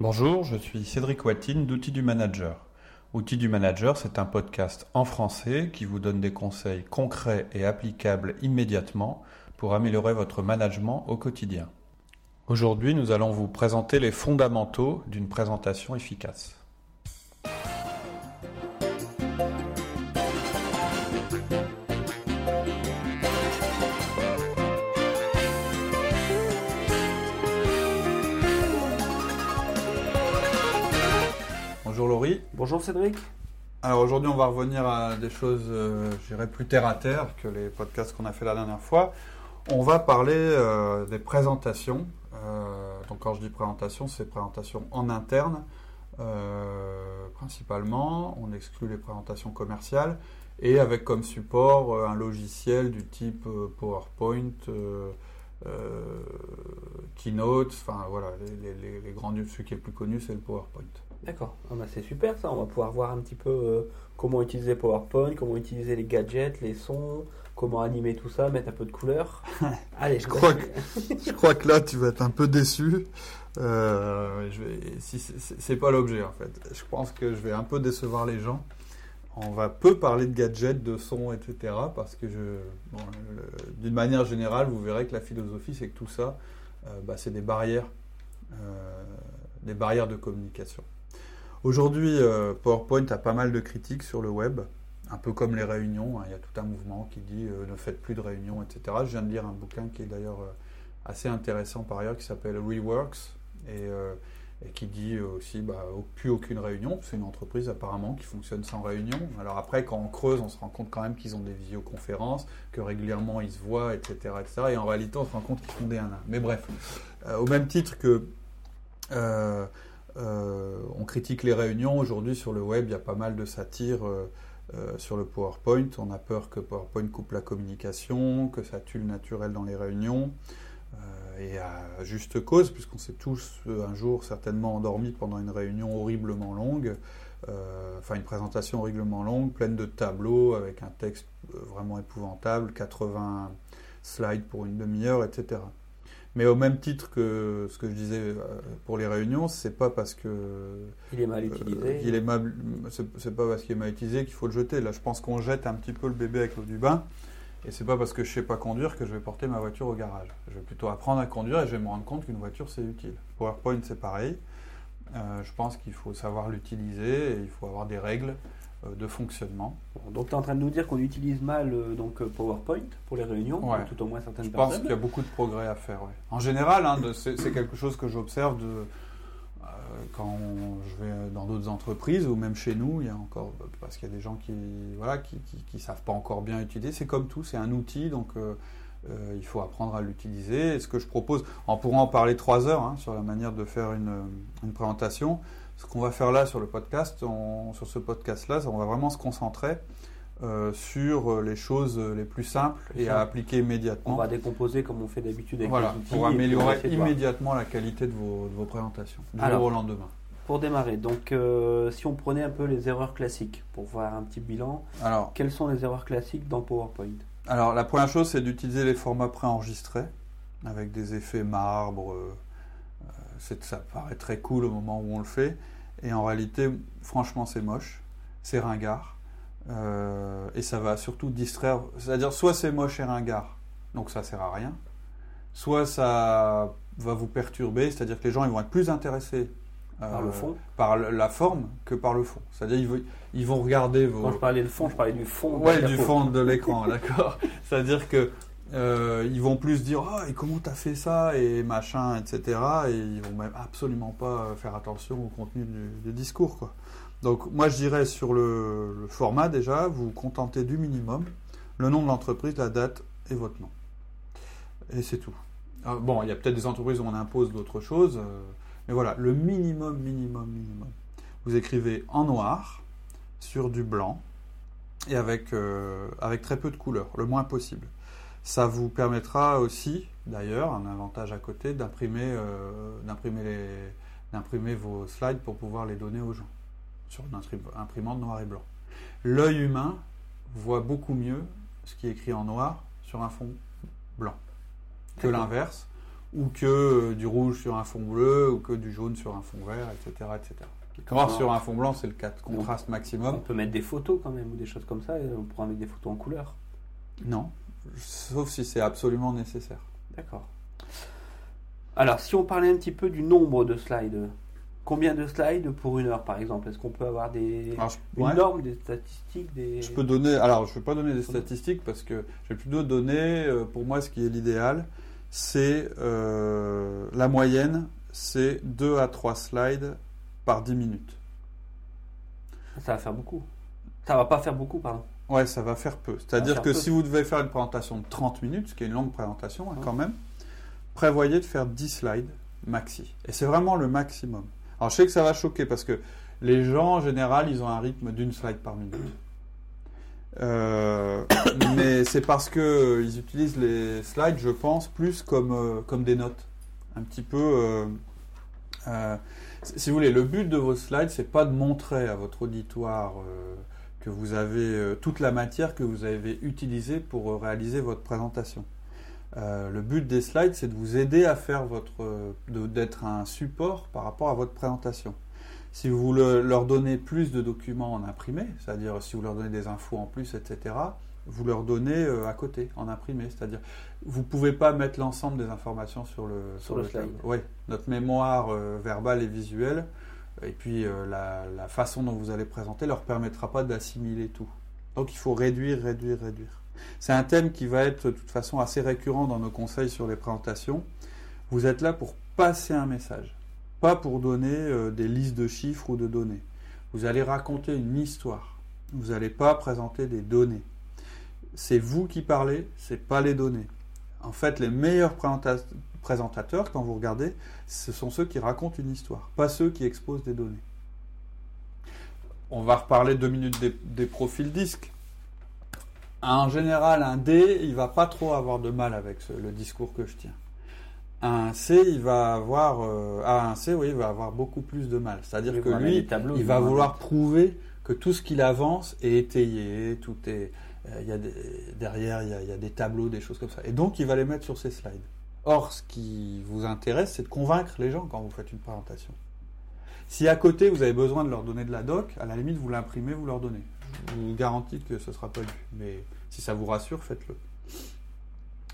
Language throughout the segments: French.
Bonjour, je suis Cédric Watine d'Outils du Manager. Outils du Manager, c'est un podcast en français qui vous donne des conseils concrets et applicables immédiatement pour améliorer votre management au quotidien. Aujourd'hui, nous allons vous présenter les fondamentaux d'une présentation efficace. Bonjour Cédric. Alors aujourd'hui, on va revenir à des choses, euh, je dirais, plus terre à terre que les podcasts qu'on a fait la dernière fois. On va parler euh, des présentations. Euh, donc quand je dis présentation, c'est présentation en interne principalement. On exclut les présentations commerciales et avec comme support un logiciel du type PowerPoint. Keynote, enfin voilà, les, les, les grands, celui qui est le plus connu, c'est le PowerPoint. D'accord, ah bah, c'est super ça, on va pouvoir voir un petit peu euh, comment utiliser PowerPoint, comment utiliser les gadgets, les sons, comment animer tout ça, mettre un peu de couleur. Allez, je, crois que, je crois que là tu vas être un peu déçu. Euh, je vais, si c'est pas l'objet en fait. Je pense que je vais un peu décevoir les gens. On va peu parler de gadgets, de sons, etc. Parce que je, d'une manière générale, vous verrez que la philosophie, c'est que tout ça, euh, bah, c'est des barrières, des barrières de communication. Aujourd'hui, euh, PowerPoint a pas mal de critiques sur le web, un peu comme les réunions. Hein. Il y a tout un mouvement qui dit euh, ne faites plus de réunions, etc. Je viens de lire un bouquin qui est d'ailleurs euh, assez intéressant par ailleurs, qui s'appelle Reworks, et, qui dit aussi bah, plus aucune réunion. C'est une entreprise apparemment qui fonctionne sans réunion. Alors après, quand on creuse, on se rend compte quand même qu'ils ont des visioconférences, que régulièrement ils se voient, etc. etc. et en réalité, on se rend compte qu'ils font des 1 Mais bref, au même titre que on critique les réunions. Aujourd'hui, sur le web, il y a pas mal de satire euh, euh, sur le PowerPoint. On a peur que PowerPoint coupe la communication, que ça tue le naturel dans les réunions. et à juste cause, puisqu'on s'est tous un jour certainement endormis pendant une réunion horriblement longue. enfin, une présentation horriblement longue, pleine de tableaux, avec un texte vraiment épouvantable, 80 slides pour une demi-heure, etc. Mais au même titre que ce que je disais euh, pour les réunions, c'est pas parce que il est mal euh, utilisé. il est mal, c'est pas parce qu'il est mal utilisé qu'il faut le jeter. Là, je pense qu'on jette un petit peu le bébé avec l'eau du bain. Et c'est pas parce que je sais pas conduire que je vais porter ma voiture au garage. Je vais plutôt apprendre à conduire et je vais me rendre compte qu'une voiture c'est utile. PowerPoint c'est pareil. Euh, je pense qu'il faut savoir l'utiliser et il faut avoir des règles euh, de fonctionnement. donc tu es en train de nous dire qu'on utilise mal euh, donc euh, PowerPoint pour les réunions, tout au moins certaines Je pense qu'il y a beaucoup de progrès à faire. En général, hein, c'est quelque chose que j'observe de quand je vais dans d'autres entreprises ou même chez nous, il y a encore parce qu'il y a des gens qui voilà qui, qui, savent pas encore bien utiliser. C'est comme tout, c'est un outil donc il faut apprendre à l'utiliser. Et ce que je propose, on pourra en parler trois heures hein, sur la manière de faire une, une présentation ce qu'on va faire là sur le podcast, sur ce podcast-là, on va vraiment se concentrer euh, sur euh, les choses les plus simples et à appliquer immédiatement. On va décomposer comme on fait d'habitude avec voilà, Pour améliorer immédiatement la qualité de vos, présentations, du jour au lendemain. Pour démarrer, donc euh, si on prenait un peu les erreurs classiques pour voir un petit bilan, alors, quelles sont les erreurs classiques dans PowerPoint? Alors la première chose, c'est d'utiliser les formats préenregistrés avec des effets marbre ça paraît très cool au moment où on le fait. Et en réalité, franchement, c'est moche, c'est ringard. Euh, et ça va surtout distraire. C'est-à-dire, soit c'est moche et ringard, donc ça sert à rien. Soit ça va vous perturber, c'est-à-dire que les gens ils vont être plus intéressés euh, par le fond, par la forme que par le fond. C'est-à-dire ils, ils, vont regarder vos. Quand je parlais de fond, je parlais du fond. Ouais, du fond de l'écran, d'accord. C'est-à-dire que euh, ils vont plus dire oh, et comment t'as fait ça et machin etc et ils vont même absolument pas faire attention au contenu du, discours quoi. Donc moi je dirais sur le, format déjà vous contentez du minimum le nom de l'entreprise la date et votre nom et c'est tout. bon il y a peut-être des entreprises où on impose d'autres choses euh, mais voilà le minimum minimum minimum vous écrivez en noir sur du blanc et avec, euh, avec très peu de couleurs le moins possible. Ça vous permettra aussi, d'ailleurs, un avantage à côté, d'imprimer euh, d'imprimer vos slides pour pouvoir les donner aux gens sur une imprimante noir et blanc. L'œil humain voit beaucoup mieux ce qui est écrit en noir sur un fond blanc que l'inverse, ou que euh, du rouge sur un fond bleu, ou que du jaune sur un fond vert, etc. etc. Noir sur un fond blanc, c'est le cas de contraste On maximum. peut mettre des photos quand même, ou des choses comme ça, et on pourra mettre des photos en couleur. Non, sauf si c'est absolument nécessaire. D'accord. Alors, si on parlait un petit peu du nombre de slides, combien de slides pour une heure par exemple? Est-ce qu'on peut avoir des Alors, je- une ouais. norme, des statistiques, des Je peux donner, alors je ne vais pas donner des statistiques parce que je vais plutôt donner, euh, pour moi, ce qui est l'idéal, c'est euh, la moyenne, c'est 2 à 3 slides par 10 minutes. Ça va faire beaucoup. Ça va pas faire beaucoup, pardon. Ouais, ça va faire peu. C'est-à-dire que peu. si vous devez faire une présentation de 30 minutes, ce qui est une longue présentation hein, Ouais. quand même, prévoyez de faire 10 slides maxi. Et c'est vraiment le maximum. Alors je sais que ça va choquer parce que les gens en général, ils ont un rythme d'une slide par minute. Euh, mais c'est parce que ils utilisent les slides, je pense, plus comme, euh, comme des notes. Un petit peu. euh, euh, si vous voulez, le but de vos slides, c'est pas de montrer à votre auditoire euh, que vous avez euh, toute la matière que vous avez utilisée pour euh, réaliser votre présentation. Euh, le but des slides, c'est de vous aider à faire votre, d'être un support par rapport à votre présentation. Si vous le- leur donnez plus de documents en imprimé, c'est-à-dire si vous leur donnez des infos en plus, etc., vous leur donnez à côté en imprimé, c'est-à-dire vous pouvez pas mettre l'ensemble des informations sur le Sur le slide. Oui, notre mémoire euh, verbale et visuelle, et puis euh, la, façon dont vous allez présenter leur permettra pas d'assimiler tout. Donc il faut réduire, réduire, réduire. C'est un thème qui va être de toute façon assez récurrent dans nos conseils sur les présentations. Vous êtes là pour passer un message, pas pour donner euh, des listes de chiffres ou de données. Vous allez raconter une histoire. Vous n'allez pas présenter des données. C'est vous qui parlez, c'est pas les données. En fait, les meilleurs présentateurs, quand vous regardez, ce sont ceux qui racontent une histoire, pas ceux qui exposent des données. On va reparler deux minutes des, des profils disques. En général, un D, il va pas trop avoir de mal avec ce- le discours que je tiens. Un C, il va avoir, euh, ah, un C, oui, il va avoir beaucoup plus de mal. C'est-à-dire que lui, tableaux, il va vouloir prouver que tout ce qu'il avance est étayé, tout est, euh, il y a des- derrière, il y, a, il y a des tableaux, des choses comme ça. Et donc, il va les mettre sur ses slides. Or, ce qui vous intéresse, c'est de convaincre les gens quand vous faites une présentation. Si à côté, vous avez besoin de leur donner de la doc, à la limite, vous l'imprimez, vous leur donnez. Je vous garantis que ce ne sera pas lu. Mais si ça vous rassure, faites-le.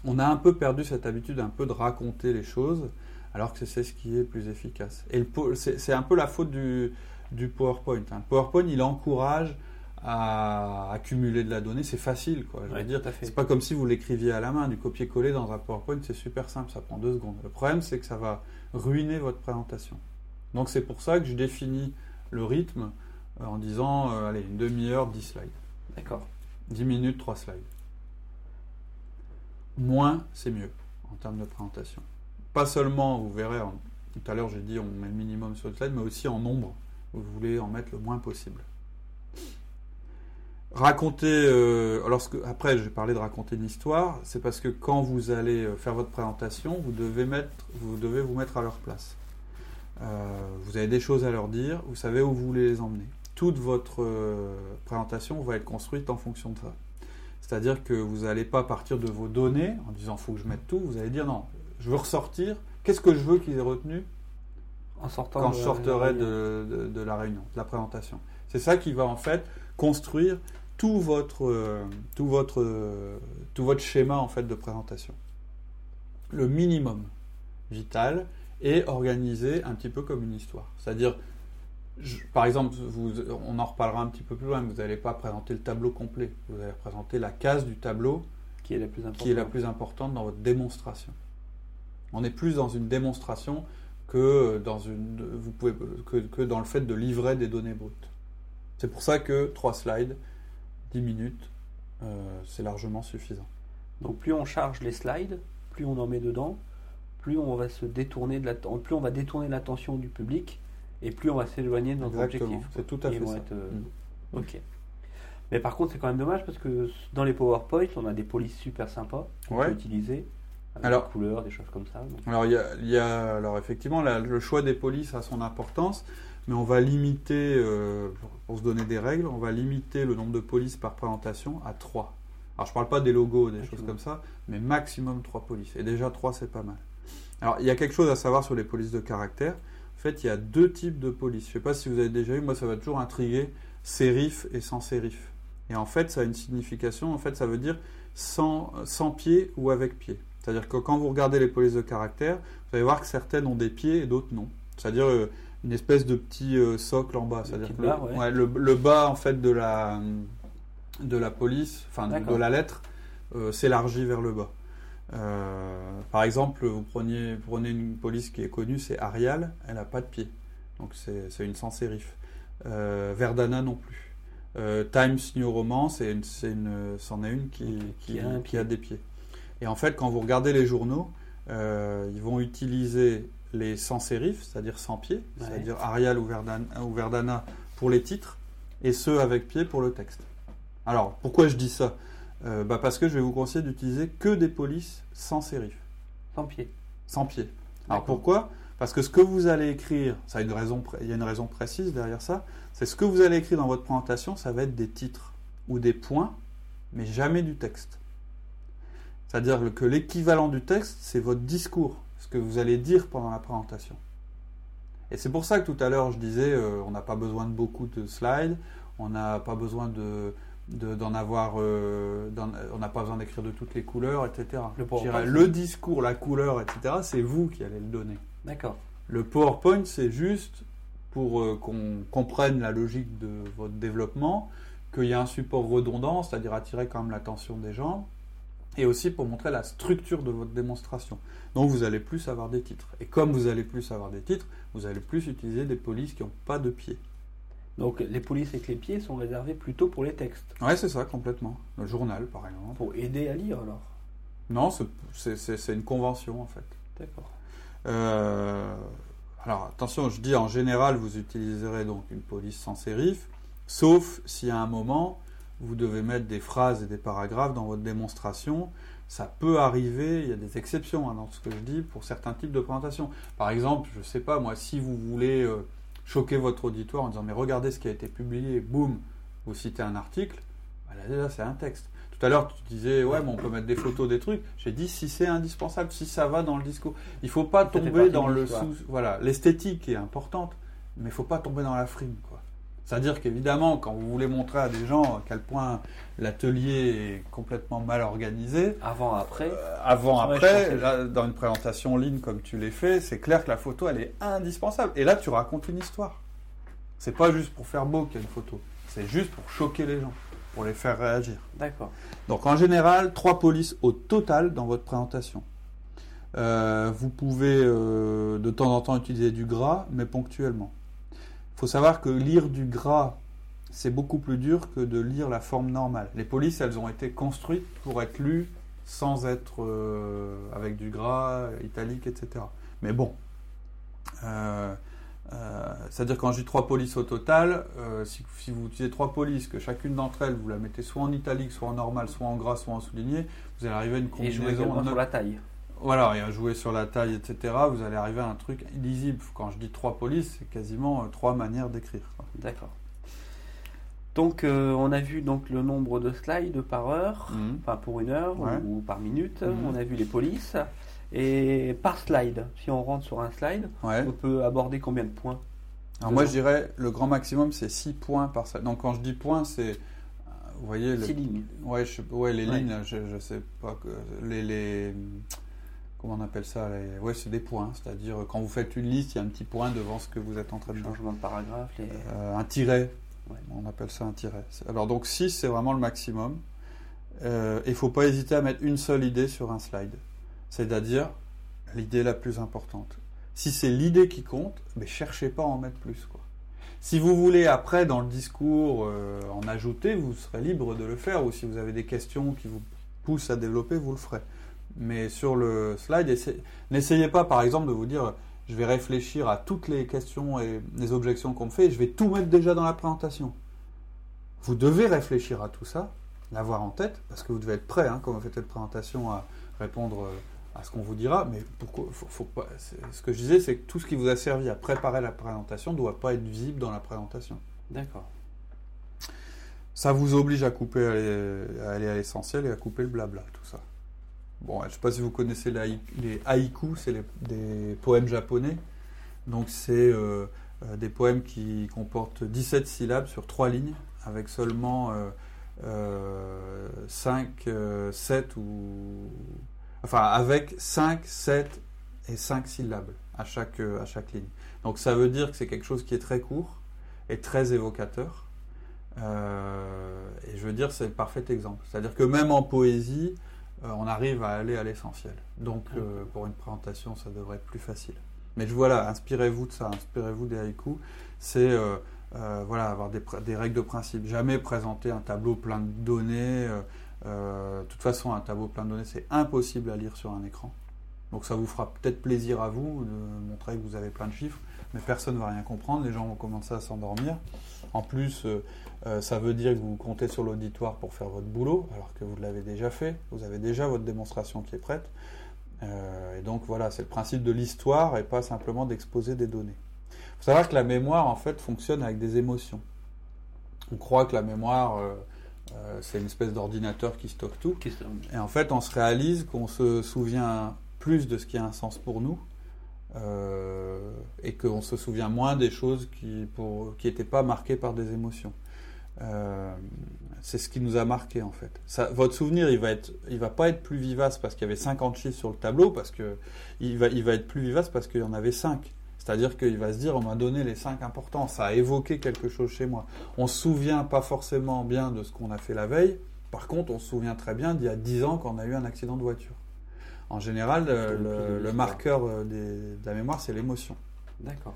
On a un peu perdu cette habitude un peu de raconter les choses, alors que c'est ce qui est plus efficace. Et c'est un peu la faute du, du PowerPoint. hein. Le PowerPoint, il encourage à accumuler de la donnée. C'est facile, quoi. Je veux dire, c'est pas comme si vous l'écriviez à la main, du copier-coller dans un PowerPoint, c'est super simple, ça prend deux secondes. Le problème, c'est que ça va ruiner votre présentation. Donc c'est pour ça que je définis le rythme euh, en disant, euh, allez, une demi-heure, 10 slides. D'accord. 10 minutes, 3 slides. Moins, c'est mieux en termes de présentation. Pas seulement, vous verrez, en- tout à l'heure j'ai dit on met le minimum sur le slide, mais aussi en nombre. Vous voulez en mettre le moins possible. Raconter, euh, lorsque, après j'ai parlé de raconter une histoire, c'est parce que quand vous allez euh, faire votre présentation, vous devez, mettre, vous devez vous mettre à leur place. Euh, vous avez des choses à leur dire, vous savez où vous voulez les emmener. Toute votre euh, présentation va être construite en fonction de ça. C'est-à-dire que vous n'allez pas partir de vos données en disant faut que je mette tout, vous allez dire non, je veux ressortir, qu'est-ce que je veux qu'ils aient retenu En sortant quand je sortirai de, de- de la réunion, de la présentation. C'est ça qui va en fait construire tout votre, euh, tout votre, tout votre schéma en fait de présentation. Le minimum vital est organisé un petit peu comme une histoire. C'est-à-dire, par exemple, vous, on en reparlera un petit peu plus loin, mais vous n'allez pas présenter le tableau complet. Vous allez présenter la case du tableau qui est la plus importante. qui est la plus importante dans votre démonstration. On est plus dans une démonstration que dans, une, vous pouvez, que, que dans le fait de livrer des données brutes. C'est pour ça que 3 slides, 10 minutes, euh, c'est largement suffisant. Donc plus on charge les slides, plus on en met dedans, plus on va se détourner de la, plus on va détourner l'attention du public et plus on va s'éloigner de notre Exactement, objectif. c'est tout à Ils fait vont ça. être, euh, Mm. Ok. Mais par contre, c'est quand même dommage parce que dans les PowerPoint, on a des polices super sympas qu'on Ouais. peut utiliser. Avec Alors- des couleurs, des choses comme ça. donc- Alors, il y a, il y a- alors effectivement, la- le choix des polices a son importance, mais on va limiter, euh, pour, se donner des règles, on va limiter le nombre de polices par présentation à 3. Alors, je parle pas des logos, des choses comme ça, mais maximum 3 polices. Et déjà, 3, c'est pas mal. Alors, il y a quelque chose à savoir sur les polices de caractère. En fait, il y a deux types de polices. Je ne sais pas si vous avez déjà vu, moi, ça va toujours intriguer sérif et sans sérif. Et en fait, ça a une signification. En fait, ça veut dire sans, sans pied ou avec pied. C'est-à-dire que quand vous regardez les polices de caractère, vous allez voir que certaines ont des pieds et d'autres non. C'est-à-dire euh, une espèce de petit euh, socle en bas. C'est-à-dire que le, barre, ouais. ouais, le- le bas en fait de la de la police, enfin de, la lettre, euh, s'élargit vers le bas. Euh, par exemple, vous preniez, vous prenez une police qui est connue, c'est Arial, elle n'a pas de pied. Donc c'est une sans sérif. Verdana non plus. Times New Roman, c'est une, c'est une, c'en est une qui, qui, qui a un qui a des pieds. Et en fait, quand vous regardez les journaux, ils vont utiliser les sans sérif, c'est-à-dire sans pied, Ouais. c'est-à-dire Arial ou Verdana, ou Verdana pour les titres, et ceux avec pied pour le texte. Alors, pourquoi je dis ça? Euh, bah Parce que je vais vous conseiller d'utiliser que des polices sans sérif, Sans pied. sans pied. Alors pourquoi? Parce que ce que vous allez écrire, ça a une raison, il y a une raison précise derrière ça, c'est ce que vous allez écrire dans votre présentation, ça va être des titres ou des points, mais jamais du texte. C'est-à-dire que l'équivalent du texte, c'est votre discours, ce que vous allez dire pendant la présentation. Et c'est pour ça que tout à l'heure je disais, euh, on n'a pas besoin de beaucoup de slides, on n'a pas besoin de de- d'en avoir, euh, on n'a pas besoin d'écrire de toutes les couleurs, etc. Dirais, le discours, la couleur, etc. C'est vous qui allez le donner. D'accord. Le PowerPoint, c'est juste pour euh, qu'on comprenne la logique de votre développement, qu'il y a un support redondant, c'est-à-dire attirer quand même l'attention des gens, et aussi pour montrer la structure de votre démonstration. Donc vous allez plus avoir des titres. Et comme vous allez plus avoir des titres, vous allez plus utiliser des polices qui n'ont pas de pied. Donc les polices avec les pieds sont réservées plutôt pour les textes. Ouais, c'est ça, complètement. Le journal, par exemple. Pour aider à lire alors. Non, c'est une convention, en fait. D'accord. Euh, alors attention, je dis en général, vous utiliserez donc une police sans sérif, sauf si à un moment vous devez mettre des phrases et des paragraphes dans votre démonstration. Ça peut arriver, il y a des exceptions hein, dans ce que je dis pour certains types de présentations. Par exemple, je sais pas moi, si vous voulez euh, choquer votre auditoire en disant mais regardez ce qui a été publié, boum, vous citez un article, bah là déjà c'est un texte. Tout à l'heure tu disais ouais mais on peut mettre des photos des trucs. J'ai dit si c'est indispensable, si ça va dans le discours. Il faut pas tomber dans le sous. Voilà, l'esthétique est importante, mais il faut pas tomber dans la frime quoi. C'est-à-dire qu'évidemment, quand vous voulez montrer à des gens à quel point l'atelier est complètement mal organisé, Avant, après. euh, avant, après, là, dans une présentation en ligne comme tu l'as fait, c'est clair que la photo, elle est indispensable. Et là, tu racontes une histoire. C'est pas juste pour faire beau qu'il y a une photo. C'est juste pour choquer les gens, pour les faire réagir. D'accord. Donc en général, trois polices au total dans votre présentation. Euh, vous pouvez euh, de temps en temps utiliser du gras, mais ponctuellement. Il faut savoir que lire du gras, c'est beaucoup plus dur que de lire la forme normale. Les polices, elles ont été construites pour être lues sans être euh, avec du gras, italique, etc. Mais bon, euh, euh, c'est-à-dire quand je dis trois polices au total, si, si vous utilisez trois polices, que chacune d'entre elles, vous la mettez soit en italique, soit en normal, soit en gras, soit en souligné, vous allez arriver à une Et combinaison. en- sur la taille. Voilà, et à jouer sur la taille, etc. Vous allez arriver à un truc illisible. Quand je dis trois polices, c'est quasiment euh, trois manières d'écrire. D'accord. Donc euh, on a vu donc le nombre de slides par heure, Mhm. enfin pour une heure Ouais. ou, ou par minute. Mhm. On a vu les polices. Et par slide, si on rentre sur un slide, Ouais. on peut aborder combien de points Alors moi, je dirais le grand maximum, c'est 6 points par slide. Donc quand je dis points, c'est, vous voyez, le- Six lignes. ouais, je- ouais, les Ouais. lignes, là, je, je sais pas, que- les, les, comment on appelle ça les- Ouais, c'est des points. C'est-à-dire quand vous faites une liste, il y a un petit point devant ce que vous êtes en train de dire. Changement de paragraphe. Les... Euh, un tiret. Ouais. On appelle ça un tiret. Alors donc 6, c'est vraiment le maximum. Euh, Il ne faut pas hésiter à mettre une seule idée sur un slide. C'est-à-dire l'idée la plus importante. Si c'est l'idée qui compte, mais cherchez pas à en mettre plus. Quoi. Si vous voulez après dans le discours euh, en ajouter, vous serez libre de le faire. Ou si vous avez des questions qui vous poussent à développer, vous le ferez. Mais sur le slide, essayez- n'essayez pas par exemple de vous dire je vais réfléchir à toutes les questions et les objections qu'on me fait et je vais tout mettre déjà dans la présentation. Vous devez réfléchir à tout ça, l'avoir en tête, parce que vous devez être prêt hein, quand vous faites cette présentation à répondre euh, à ce qu'on vous dira. Mais pourquoi faut, faut pas, c'est- Ce que je disais, c'est que tout ce qui vous a servi à préparer la présentation ne doit pas être visible dans la présentation. D'accord. Ça vous oblige à couper, à aller à l'essentiel et à couper le blabla, tout ça. Bon, je ne sais pas si vous connaissez les, haï- les haïkus, c'est des poèmes japonais. Donc c'est euh, euh, des poèmes qui comportent 17 syllabes sur 3 lignes, avec seulement euh, 5, 7 ou... Enfin, avec 5, 7 et 5 syllabes à chaque, euh, à chaque ligne. Donc ça veut dire que c'est quelque chose qui est très court et très évocateur. Euh, et je veux dire, c'est le parfait exemple. C'est-à-dire que même en poésie, euh, on arrive à aller à l'essentiel. Donc euh, pour une présentation, ça devrait être plus facile. Mais je- voilà, inspirez-vous de ça, inspirez-vous des haïkus. C'est euh, euh, voilà, avoir des, des règles de principe. Jamais présenter un tableau plein de données. euh, euh, de toute façon, un tableau plein de données, c'est impossible à lire sur un écran. Donc ça vous fera peut-être plaisir à vous de montrer que vous avez plein de chiffres, mais personne ne va rien comprendre, les gens vont commencer à s'endormir. En plus, euh, euh, ça veut dire que vous comptez sur l'auditoire pour faire votre boulot, alors que vous l'avez déjà fait, vous avez déjà votre démonstration qui est prête. Euh, et donc voilà, c'est le principe de l'histoire et pas simplement d'exposer des données. Il faut savoir que la mémoire, en fait, fonctionne avec des émotions. On croit que la mémoire, euh, euh, c'est une espèce d'ordinateur qui stocke tout. Et en fait, on se réalise qu'on se souvient plus de ce qui a un sens pour nous euh, et qu'on se souvient moins des choses qui n'étaient pas marquées par des émotions. Euh, c'est ce qui nous a marqué en fait. Votre souvenir, il va va pas être plus vivace parce qu'il y avait 50 chiffres sur le tableau, parce que il va, il va être plus vivace parce qu'il y en avait 5. C'est-à-dire qu'il va se dire, on m'a donné les 5 importants, ça a évoqué quelque chose chez moi. On se souvient pas forcément bien de ce qu'on a fait la veille, par contre, on se souvient très bien d'il y a 10 ans qu'on a eu un accident de voiture. En général, le, marqueur euh, des- de la mémoire, c'est l'émotion. D'accord.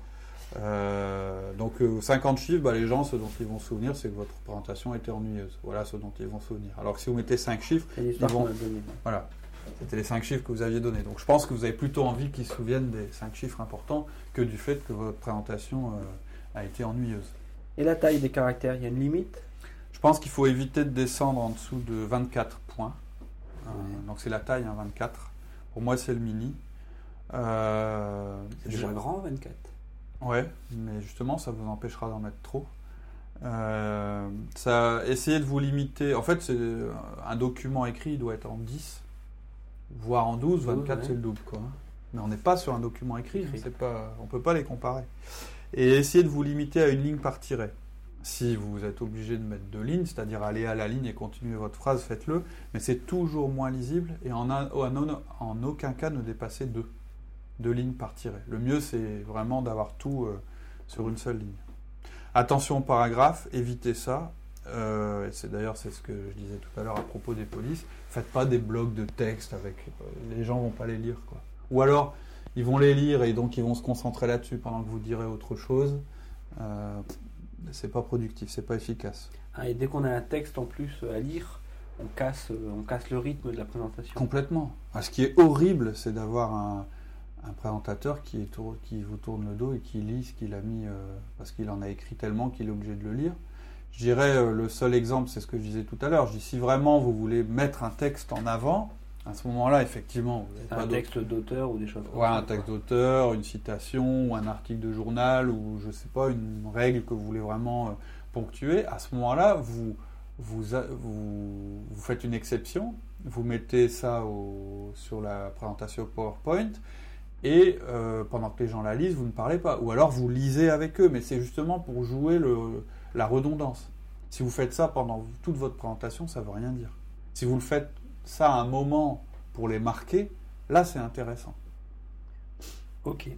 Euh, donc euh, 50 chiffres, bah, les gens, ce dont ils vont se souvenir, c'est que votre présentation était ennuyeuse. Voilà ce dont ils vont se souvenir. Alors que si vous mettez 5 chiffres, Ils vont- voilà, c'était les 5 chiffres que vous aviez donnés. Donc je pense que vous avez plutôt envie qu'ils se souviennent des 5 chiffres importants que du fait que votre présentation euh, a été ennuyeuse. Et la taille des caractères, il y a une limite? Je pense qu'il faut éviter de descendre en dessous de 24 points. Euh, Ouais. donc c'est la taille, hein, 24. Pour moi, c'est le mini. Euh, C'est déjà grand, 24. Ouais, mais justement, ça vous empêchera d'en mettre trop. Euh, ça, essayez de vous limiter. En fait, c'est un document écrit, il doit être en 10, voire en 12, 24, ouais. c'est le double. Quoi. Mais on n'est pas sur un document écrit, Écrit. c'est pas, on ne peut pas les comparer. Et essayez de vous limiter à une ligne par tiret. Si vous êtes obligé de mettre deux lignes, c'est-à-dire aller à la ligne et continuer votre phrase, faites-le. Mais c'est toujours moins lisible et en, un- en- en aucun cas ne dépassez deux. Deux lignes par tiret. Le mieux, c'est vraiment d'avoir tout euh, sur une seule ligne. Attention au paragraphe, évitez ça. Euh, c'est d'ailleurs c'est ce que je disais tout à l'heure à propos des polices. Faites pas des blocs de texte avec euh, les gens vont pas les lire. Ou alors ils vont les lire et donc ils vont se concentrer là-dessus pendant que vous direz autre chose. C'est pas productif, c'est pas efficace. Ah, et dès qu'on a un texte en plus à lire, on casse, euh, on casse le rythme de la présentation. Complètement. Ah, ce qui est horrible, c'est d'avoir un, un présentateur qui, est tour- qui vous tourne le dos et qui lit ce qu'il a mis euh, parce qu'il en a écrit tellement qu'il est obligé de le lire. Je dirais euh, le seul exemple, c'est ce que je disais tout à l'heure. Je dis si vraiment vous voulez mettre un texte en avant, à ce moment-là, effectivement, un texte d'auteur ou des choses comme Ouais, ça, un texte d'auteur, une citation, ou un article de journal, ou je sais pas, une règle que vous voulez vraiment euh, ponctuer. À ce moment-là, vous, vous, vous, vous faites une exception, vous mettez ça au- sur la présentation PowerPoint, et euh, pendant que les gens la lisent, vous ne parlez pas. Ou alors vous lisez avec eux, mais c'est justement pour jouer le- la redondance. Si vous faites ça pendant toute votre présentation, ça ne veut rien dire. Si vous le faites ça à un moment pour les marquer, là c'est intéressant. Ok.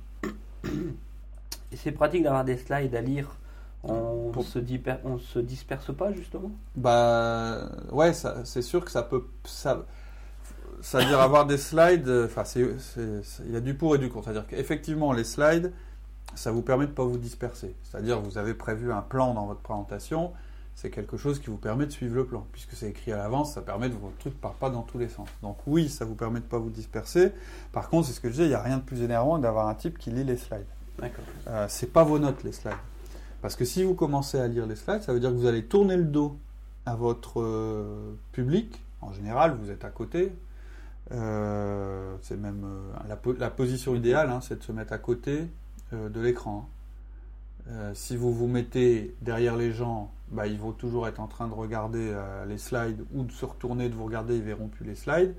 Et c'est pratique d'avoir des slides à lire. On Pour- se on se disperse pas justement? Bah ouais, c'est sûr que ça peut. Ça, c'est-à-dire avoir des slides, enfin, il y a du pour et du contre. C'est-à-dire qu'effectivement, les slides, ça vous permet de ne pas vous disperser. C'est-à-dire vous avez prévu un plan dans votre présentation, c'est quelque chose qui vous permet de suivre le plan. Puisque c'est écrit à l'avance, ça permet que votre truc ne part pas dans tous les sens. Donc oui, ça vous permet de ne pas vous disperser. Par contre, c'est ce que je disais, il n'y a rien de plus énervant que d'avoir un type qui lit les slides. D'accord. Euh, c'est pas vos notes les slides. Parce que si vous commencez à lire les slides, ça veut dire que vous allez tourner le dos à votre euh, public. En général, vous êtes à côté. Euh, c'est même euh, la, po- la position idéale, hein, c'est de se mettre à côté de l'écran. Euh, si vous vous mettez derrière les gens, bah, ils vont toujours être en train de regarder euh, les slides ou de se retourner, de vous regarder, ils verront plus les slides.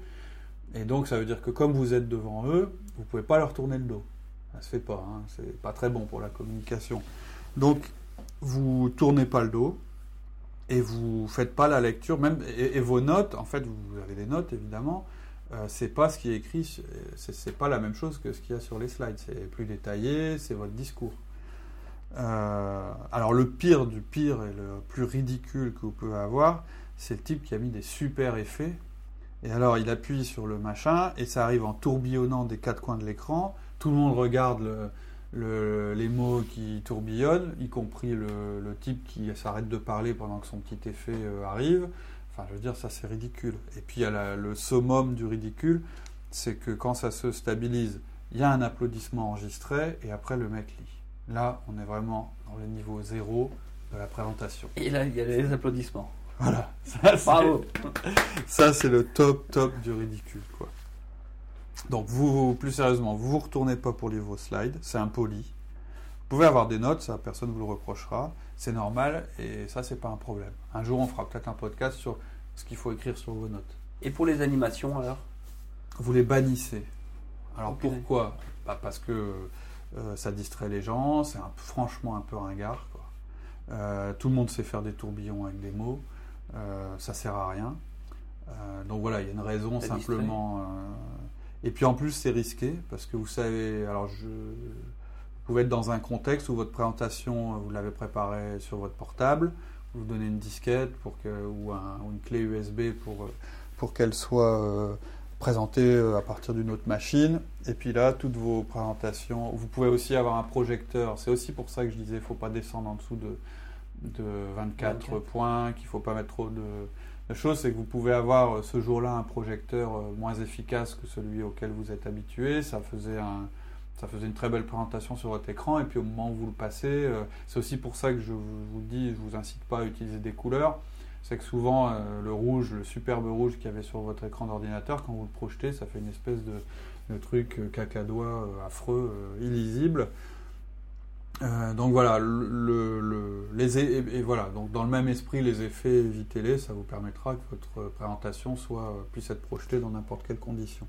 Et donc, ça veut dire que comme vous êtes devant eux, vous ne pouvez pas leur tourner le dos. Ça ne se fait pas, hein. c'est pas très bon pour la communication. Donc, vous tournez pas le dos et vous faites pas la lecture, même et, vos notes, en fait, vous avez des notes évidemment. Euh, c'est pas ce qui est écrit, c'est pas la même chose que ce qu'il y a sur les slides. C'est plus détaillé, c'est votre discours. Euh, alors le pire du pire et le plus ridicule que vous pouvez avoir, c'est le type qui a mis des super effets. Et alors il appuie sur le machin et ça arrive en tourbillonnant des quatre coins de l'écran. Tout le monde regarde les mots qui tourbillonnent, y compris le, type qui s'arrête de parler pendant que son petit effet euh, arrive. Enfin, je veux dire, ça c'est ridicule. Et puis il y a le summum du ridicule, c'est que quand ça se stabilise, il y a un applaudissement enregistré et après le mec lit. Là, on est vraiment dans le niveau zéro de la présentation. Et là, il y a les applaudissements. Voilà. Ça, Bravo. Ça, c'est le top, top du ridicule, quoi. Donc, vous, plus sérieusement, vous ne vous retournez pas pour lire vos slides, c'est impoli. Vous pouvez avoir des notes, ça, personne ne vous le reprochera, c'est normal, et ça, c'est pas un problème. Un jour, on fera peut-être un podcast sur ce qu'il faut écrire sur vos notes. Et pour les animations, alors? Vous les bannissez. Alors, pourquoi? Bah, Parce que euh, ça distrait les gens, c'est franchement un peu ringard. Euh, tout le monde sait faire des tourbillons avec des mots, euh, ça sert à rien. donc voilà, il y a une raison simplement. et puis en plus, c'est risqué parce que vous savez, alors je, vous pouvez être dans un contexte où votre présentation, vous l'avez préparée sur votre portable, vous donnez une disquette pour que, ou, une clé USB pour, pour qu'elle soit présenter euh, à partir d'une autre machine. Et puis là, toutes vos présentations, vous pouvez aussi avoir un projecteur. C'est aussi pour ça que je disais, il ne faut pas descendre en dessous de, de 24, points, qu'il ne faut pas mettre trop de, la chose, c'est que vous pouvez avoir euh, ce jour-là un projecteur euh, moins efficace que celui auquel vous êtes habitué. Ça faisait, un, ça faisait une très belle présentation sur votre écran. Et puis au moment où vous le passez, c'est aussi pour ça que je vous dis, je ne vous incite pas à utiliser des couleurs c'est que souvent euh, le rouge, le superbe rouge qu'il y avait sur votre écran d'ordinateur, quand vous le projetez, ça fait une espèce de, truc euh, cacadois euh, affreux, illisible. donc voilà, le, les, et, voilà, donc dans le même esprit, les effets, évitez-les, ça vous permettra que votre présentation soit, puisse être projetée dans n'importe quelle condition.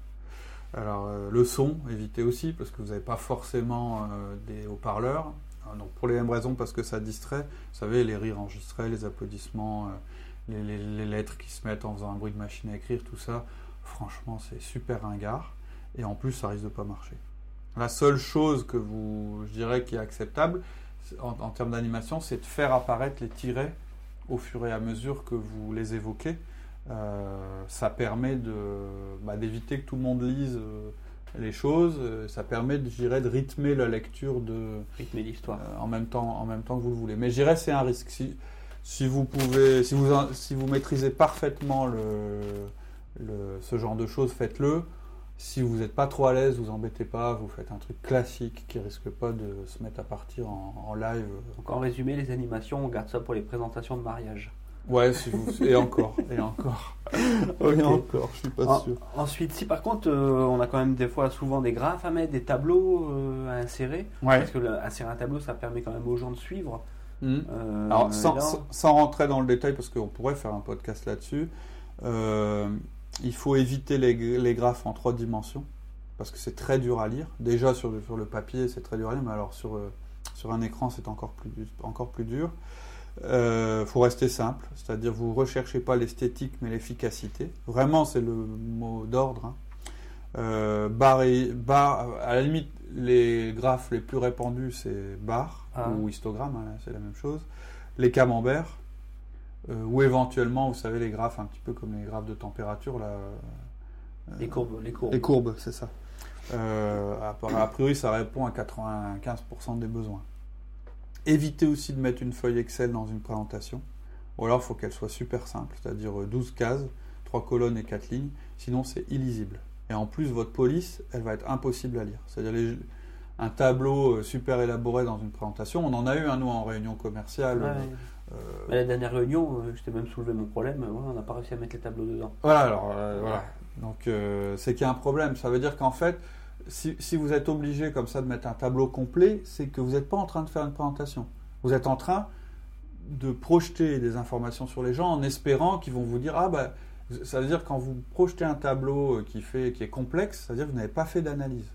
Alors le son, évitez aussi, parce que vous n'avez pas forcément des haut-parleurs. Donc pour les mêmes raisons, parce que ça distrait, vous savez, les rires enregistrés, les applaudissements les, lettres qui se mettent en faisant un bruit de machine à écrire, tout ça, franchement, c'est super ringard. Et en plus, ça risque de pas marcher. La seule chose que vous, je dirais, qui est acceptable en, termes d'animation, c'est de faire apparaître les tirets au fur et à mesure que vous les évoquez. Euh, ça permet de, bah, d'éviter que tout le monde lise euh, les choses. Ça permet, je dirais, de rythmer la lecture de rythmer l'histoire euh, en même temps, en même temps que vous le voulez. Mais je dirais, c'est un risque. Si, si vous pouvez, si vous, si vous maîtrisez parfaitement le, ce genre de choses, faites-le. Si vous n'êtes pas trop à l'aise, vous embêtez pas, vous faites un truc classique qui risque pas de se mettre à partir en, live. Donc en résumé, les animations, on garde ça pour les présentations de mariage. Ouais, si vous... et encore, et encore. Et encore, je suis pas sûr. Ensuite, si par contre, euh, on a quand même des fois souvent des graphes à mettre, des tableaux euh, à insérer, parce que insérer un tableau, ça permet quand même aux gens de suivre. Hmm. Euh, Alors, sans, rentrer dans le détail, parce qu'on pourrait faire un podcast là-dessus, euh, il faut éviter les, graphes en trois dimensions, parce que c'est très dur à lire. Déjà, sur le, sur le papier, c'est très dur à lire, mais alors sur, euh, sur un écran, c'est encore plus, encore plus dur. Il faut rester simple, c'est-à-dire vous recherchez pas l'esthétique, mais l'efficacité. Vraiment, c'est le mot d'ordre. Hein. Euh, bar, et, bar, à la limite, les graphes les plus répandus, c'est bar ah. ou histogramme, hein, c'est la même chose. Les camemberts, euh, ou éventuellement, vous savez, les graphes un petit peu comme les graphes de température. Là, euh, les courbes, les courbes. Les courbes, c'est ça. a priori, ça répond à 95% des besoins. Évitez aussi de mettre une feuille Excel dans une présentation. Ou alors, il faut qu'elle soit super simple, c'est-à-dire 12 cases, 3 colonnes et 4 lignes. Sinon, c'est illisible. Et en plus, votre police, elle va être impossible à lire. C'est-à-dire un tableau euh, super élaboré dans une présentation. On en a eu un, nous, en réunion commerciale. Euh, la dernière réunion, euh, t'ai même soulevé mon problème. on n'a pas réussi à mettre les tableaux dedans. Voilà, alors, voilà. Donc, c'est qu'il y a un problème. Ça veut dire qu'en fait, si, si, vous êtes obligé comme ça de mettre un tableau complet, c'est que vous n'êtes pas en train de faire une présentation. Vous êtes en train de projeter des informations sur les gens en espérant qu'ils vont vous dire Ah, bah Ça veut dire quand vous projetez un tableau qui, fait, qui est complexe, ça veut dire que vous n'avez pas fait d'analyse.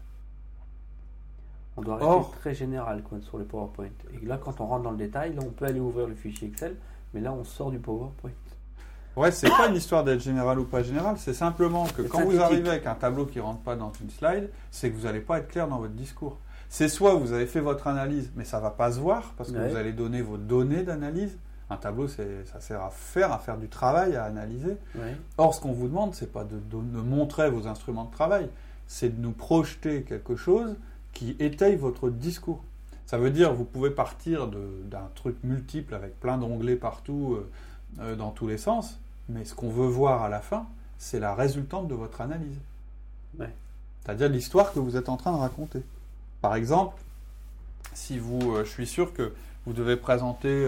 On doit rester très général quoi, sur le PowerPoint. Et là, quand on rentre dans le détail, là, on peut aller ouvrir le fichier Excel, mais là, on sort du PowerPoint. Ouais, c'est pas une histoire d'être général ou pas général, c'est simplement que quand vous arrivez avec un tableau qui rentre pas dans une slide, c'est que vous n'allez pas être clair dans votre discours. C'est soit vous avez fait votre analyse, mais ça va pas se voir parce que vous allez donner vos données d'analyse. Un tableau, ça sert à faire, à faire du travail, à analyser. Or, ce qu'on vous demande, c'est pas de, de, montrer vos instruments de travail, c'est de nous projeter quelque chose qui étaye votre discours. Ça veut dire, vous pouvez partir d'un truc multiple avec plein d'onglets partout, euh, euh, dans tous les sens, mais ce qu'on veut voir à la fin, c'est la résultante de votre analyse. C'est-à-dire l'histoire que vous êtes en train de raconter. Par exemple, si vous, euh, je suis sûr que vous devez présenter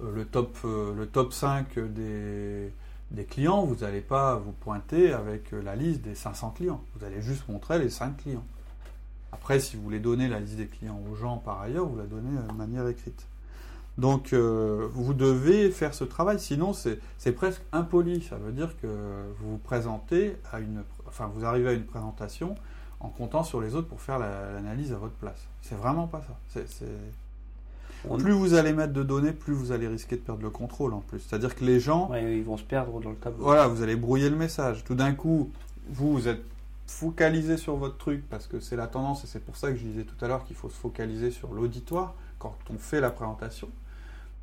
le, top, le top 5 des, des clients, vous n'allez pas vous pointer avec la liste des 500 clients. Vous allez juste montrer les 5 clients. Après, si vous voulez donner la liste des clients aux gens par ailleurs, vous la donnez de manière écrite. Donc, euh, vous devez faire ce travail, sinon c'est presque impoli. Ça veut dire que vous vous présentez à une, enfin, vous arrivez à une présentation en comptant sur les autres pour faire l'analyse à votre place. C'est vraiment pas ça. Plus vous allez mettre de données, plus vous allez risquer de perdre le contrôle en plus. C'est-à-dire que les gens, ils vont se perdre dans le tableau. Voilà, vous allez brouiller le message. Tout d'un coup, vous, vous êtes focaliser sur votre truc parce que c'est la tendance et c'est pour ça que je disais tout à l'heure qu'il faut se focaliser sur l'auditoire quand on fait la présentation.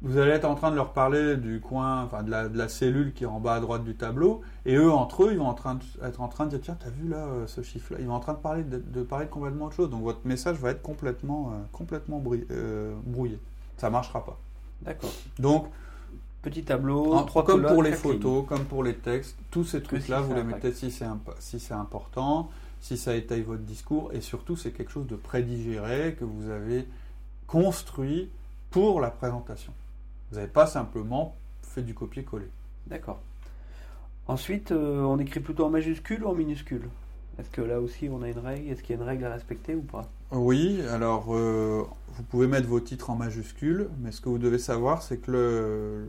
Vous allez être en train de leur parler du coin, enfin de la, cellule qui est en bas à droite du tableau, et eux entre eux, ils vont en train être en train de dire tiens, t'as vu là euh, ce chiffre-là? Ils vont en train de parler de, parler complètement autre chose. Donc votre message va être complètement euh, complètement euh, brouillé. Ça marchera pas. D'accord. Donc Petit tableau, trois Comme pour les photos, comme pour les textes, tous ces trucs-là, vous les mettez si c'est si c'est important, si ça étaye votre discours, et surtout c'est quelque chose de prédigéré que vous avez construit pour la présentation. Vous n'avez pas simplement fait du copier-coller. D'accord. Ensuite, euh, on écrit plutôt en majuscule ou en minuscule? Est-ce que là aussi on a une règle? Est-ce qu'il y a une règle à respecter ou pas? Oui, alors euh, vous pouvez mettre vos titres en majuscules, mais ce que vous devez savoir, c'est que le,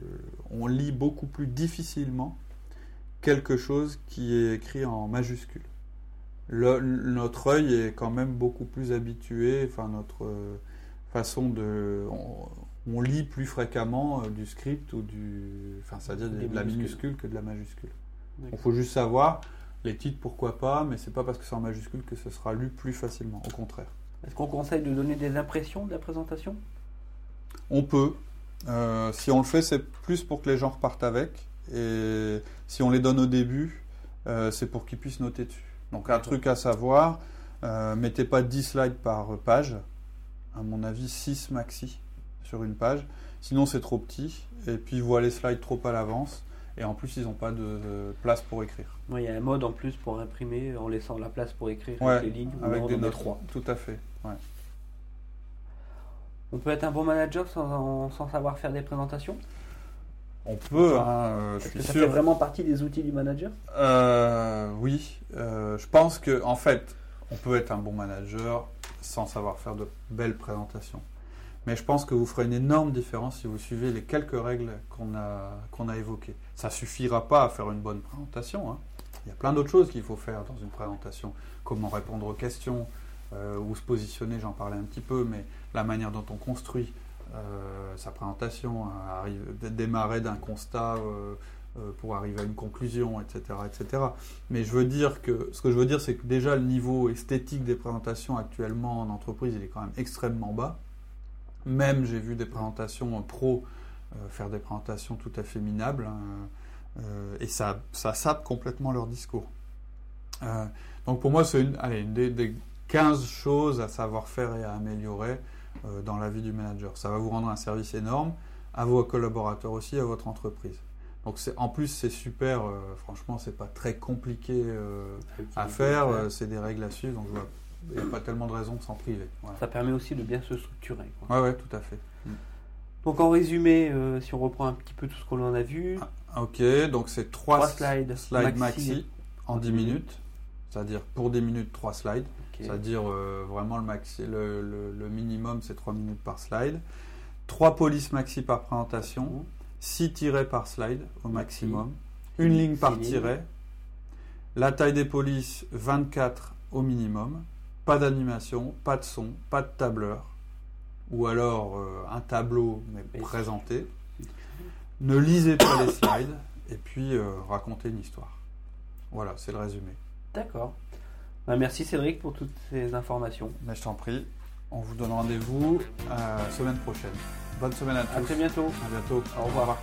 on lit beaucoup plus difficilement quelque chose qui est écrit en majuscule. notre œil est quand même beaucoup plus habitué, enfin notre euh, façon de, on, lit plus fréquemment euh, du script ou du, enfin c'est-à-dire de, la minuscule que de la majuscule. Il faut juste savoir les titres, pourquoi pas, mais c'est pas parce que c'est en majuscule que ce sera lu plus facilement. Au contraire. Est-ce qu'on conseille de donner des impressions de la présentation? On peut. Euh, si on le fait, c'est plus pour que les gens repartent avec. Et si on les donne au début, euh, c'est pour qu'ils puissent noter dessus. Donc un truc à savoir, euh, mettez pas 10 slides par page. À mon avis, 6 maxi sur une page. Sinon, c'est trop petit. Et puis, voit les slides trop à l'avance. Et en plus, ils n'ont pas de, place pour écrire. il y a un mode en plus pour imprimer en laissant la place pour écrire avec les lignes. Avec des notes. Tout à fait. On peut être un bon manager sans, savoir faire des présentations? On peut. Hein, euh, ça fait vraiment partie des outils du manager? Euh, Oui. Euh, je pense que en fait, on peut être un bon manager sans savoir faire de belles présentations. Mais je pense que vous ferez une énorme différence si vous suivez les quelques règles qu'on a, qu'on a évoquées. Ça suffira pas à faire une bonne présentation. Hein. Il y a plein d'autres choses qu'il faut faire dans une présentation. Comment répondre aux questions, euh, ou se positionner, j'en parlais un petit peu, mais la manière dont on construit euh, sa présentation, euh, démarrer d'un constat pour arriver à une conclusion, etc., etc. Mais je veux dire que ce que je veux dire, c'est que déjà le niveau esthétique des présentations actuellement en entreprise, il est quand même extrêmement bas. Même j'ai vu des présentations pro faire des présentations tout à fait minables, hein, et ça, ça sape complètement leur discours. donc pour moi, c'est une, allez, une des 15 choses à savoir faire et à améliorer euh, dans la vie du manager. Ça va vous rendre un service énorme à vos collaborateurs aussi, à votre entreprise. Donc en plus c'est super, euh, franchement c'est pas très compliqué euh, à faire, c'est des règles à suivre, donc il n'y a pas tellement de raisons de s'en priver. Ça permet aussi de bien se structurer. Oui, ouais, tout à fait. Mm. Donc en résumé, si on reprend un petit peu tout ce qu'on en a vu. Ah, ok, donc c'est 3, slides, maxi, en 10 minutes, c'est-à-dire pour 10 minutes 3 slides. C'est-à-dire euh, vraiment le, maxi, le, minimum, c'est 3 minutes par slide. 3 polices maxi par présentation. 6 tirés par slide au maximum. Une ligne par tiret. La taille des polices, 24 au minimum. Pas d'animation, pas de son, pas de tableur. Ou alors euh, un tableau, mais présenté. Ne lisez pas les slides. Et puis euh, racontez une histoire. Voilà, c'est le résumé. D'accord. Bah, merci Cédric pour toutes ces informations. Mais je t'en prie, on vous donne rendez-vous euh, semaine prochaine. Bonne semaine à À tous. très bientôt. À bientôt. Au revoir.